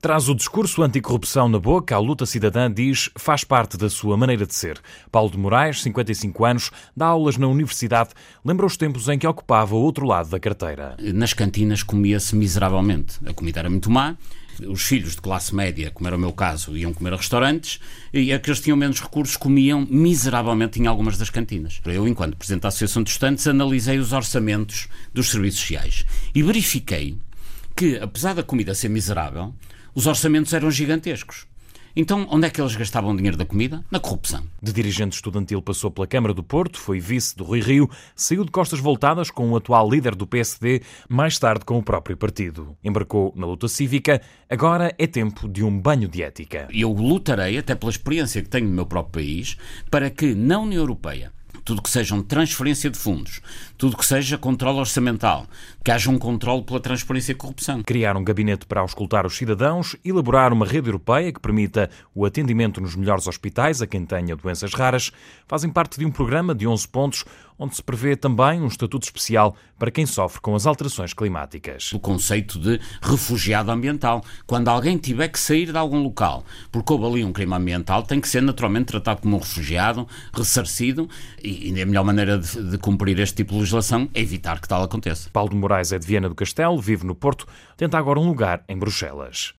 Traz o discurso anticorrupção na boca, a luta cidadã diz faz parte da sua maneira de ser. Paulo de Moraes, 55 anos, dá aulas na universidade, lembra os tempos em que ocupava o outro lado da carteira. Nas cantinas comia-se miseravelmente. A comida era muito má, os filhos de classe média, como era o meu caso, iam comer a restaurantes e aqueles que tinham menos recursos comiam miseravelmente em algumas das cantinas. Eu, enquanto Presidente da Associação de Estudantes, analisei os orçamentos dos serviços sociais e verifiquei que, apesar da comida ser miserável, os orçamentos eram gigantescos. Então, onde é que eles gastavam o dinheiro da comida? Na corrupção. De dirigente estudantil passou pela Câmara do Porto, foi vice do Rui Rio, saiu de costas voltadas com o atual líder do PSD, mais tarde com o próprio partido. Embarcou na luta cívica, agora é tempo de um banho de ética. Eu lutarei, até pela experiência que tenho no meu próprio país, para que na União Europeia tudo que seja transferência de fundos, tudo que seja controle orçamental, que haja um controle pela transparência e corrupção. Criar um gabinete para auscultar os cidadãos, elaborar uma rede europeia que permita o atendimento nos melhores hospitais a quem tenha doenças raras, fazem parte de um programa de 11 pontos onde se prevê também um estatuto especial para quem sofre com as alterações climáticas. O conceito de refugiado ambiental. Quando alguém tiver que sair de algum local porque houve ali um crime ambiental, tem que ser naturalmente tratado como um refugiado, ressarcido, e, e a melhor maneira de, de cumprir este tipo de legislação é evitar que tal aconteça. Paulo de Moraes é de Viena do Castelo, vive no Porto, tenta agora um lugar em Bruxelas.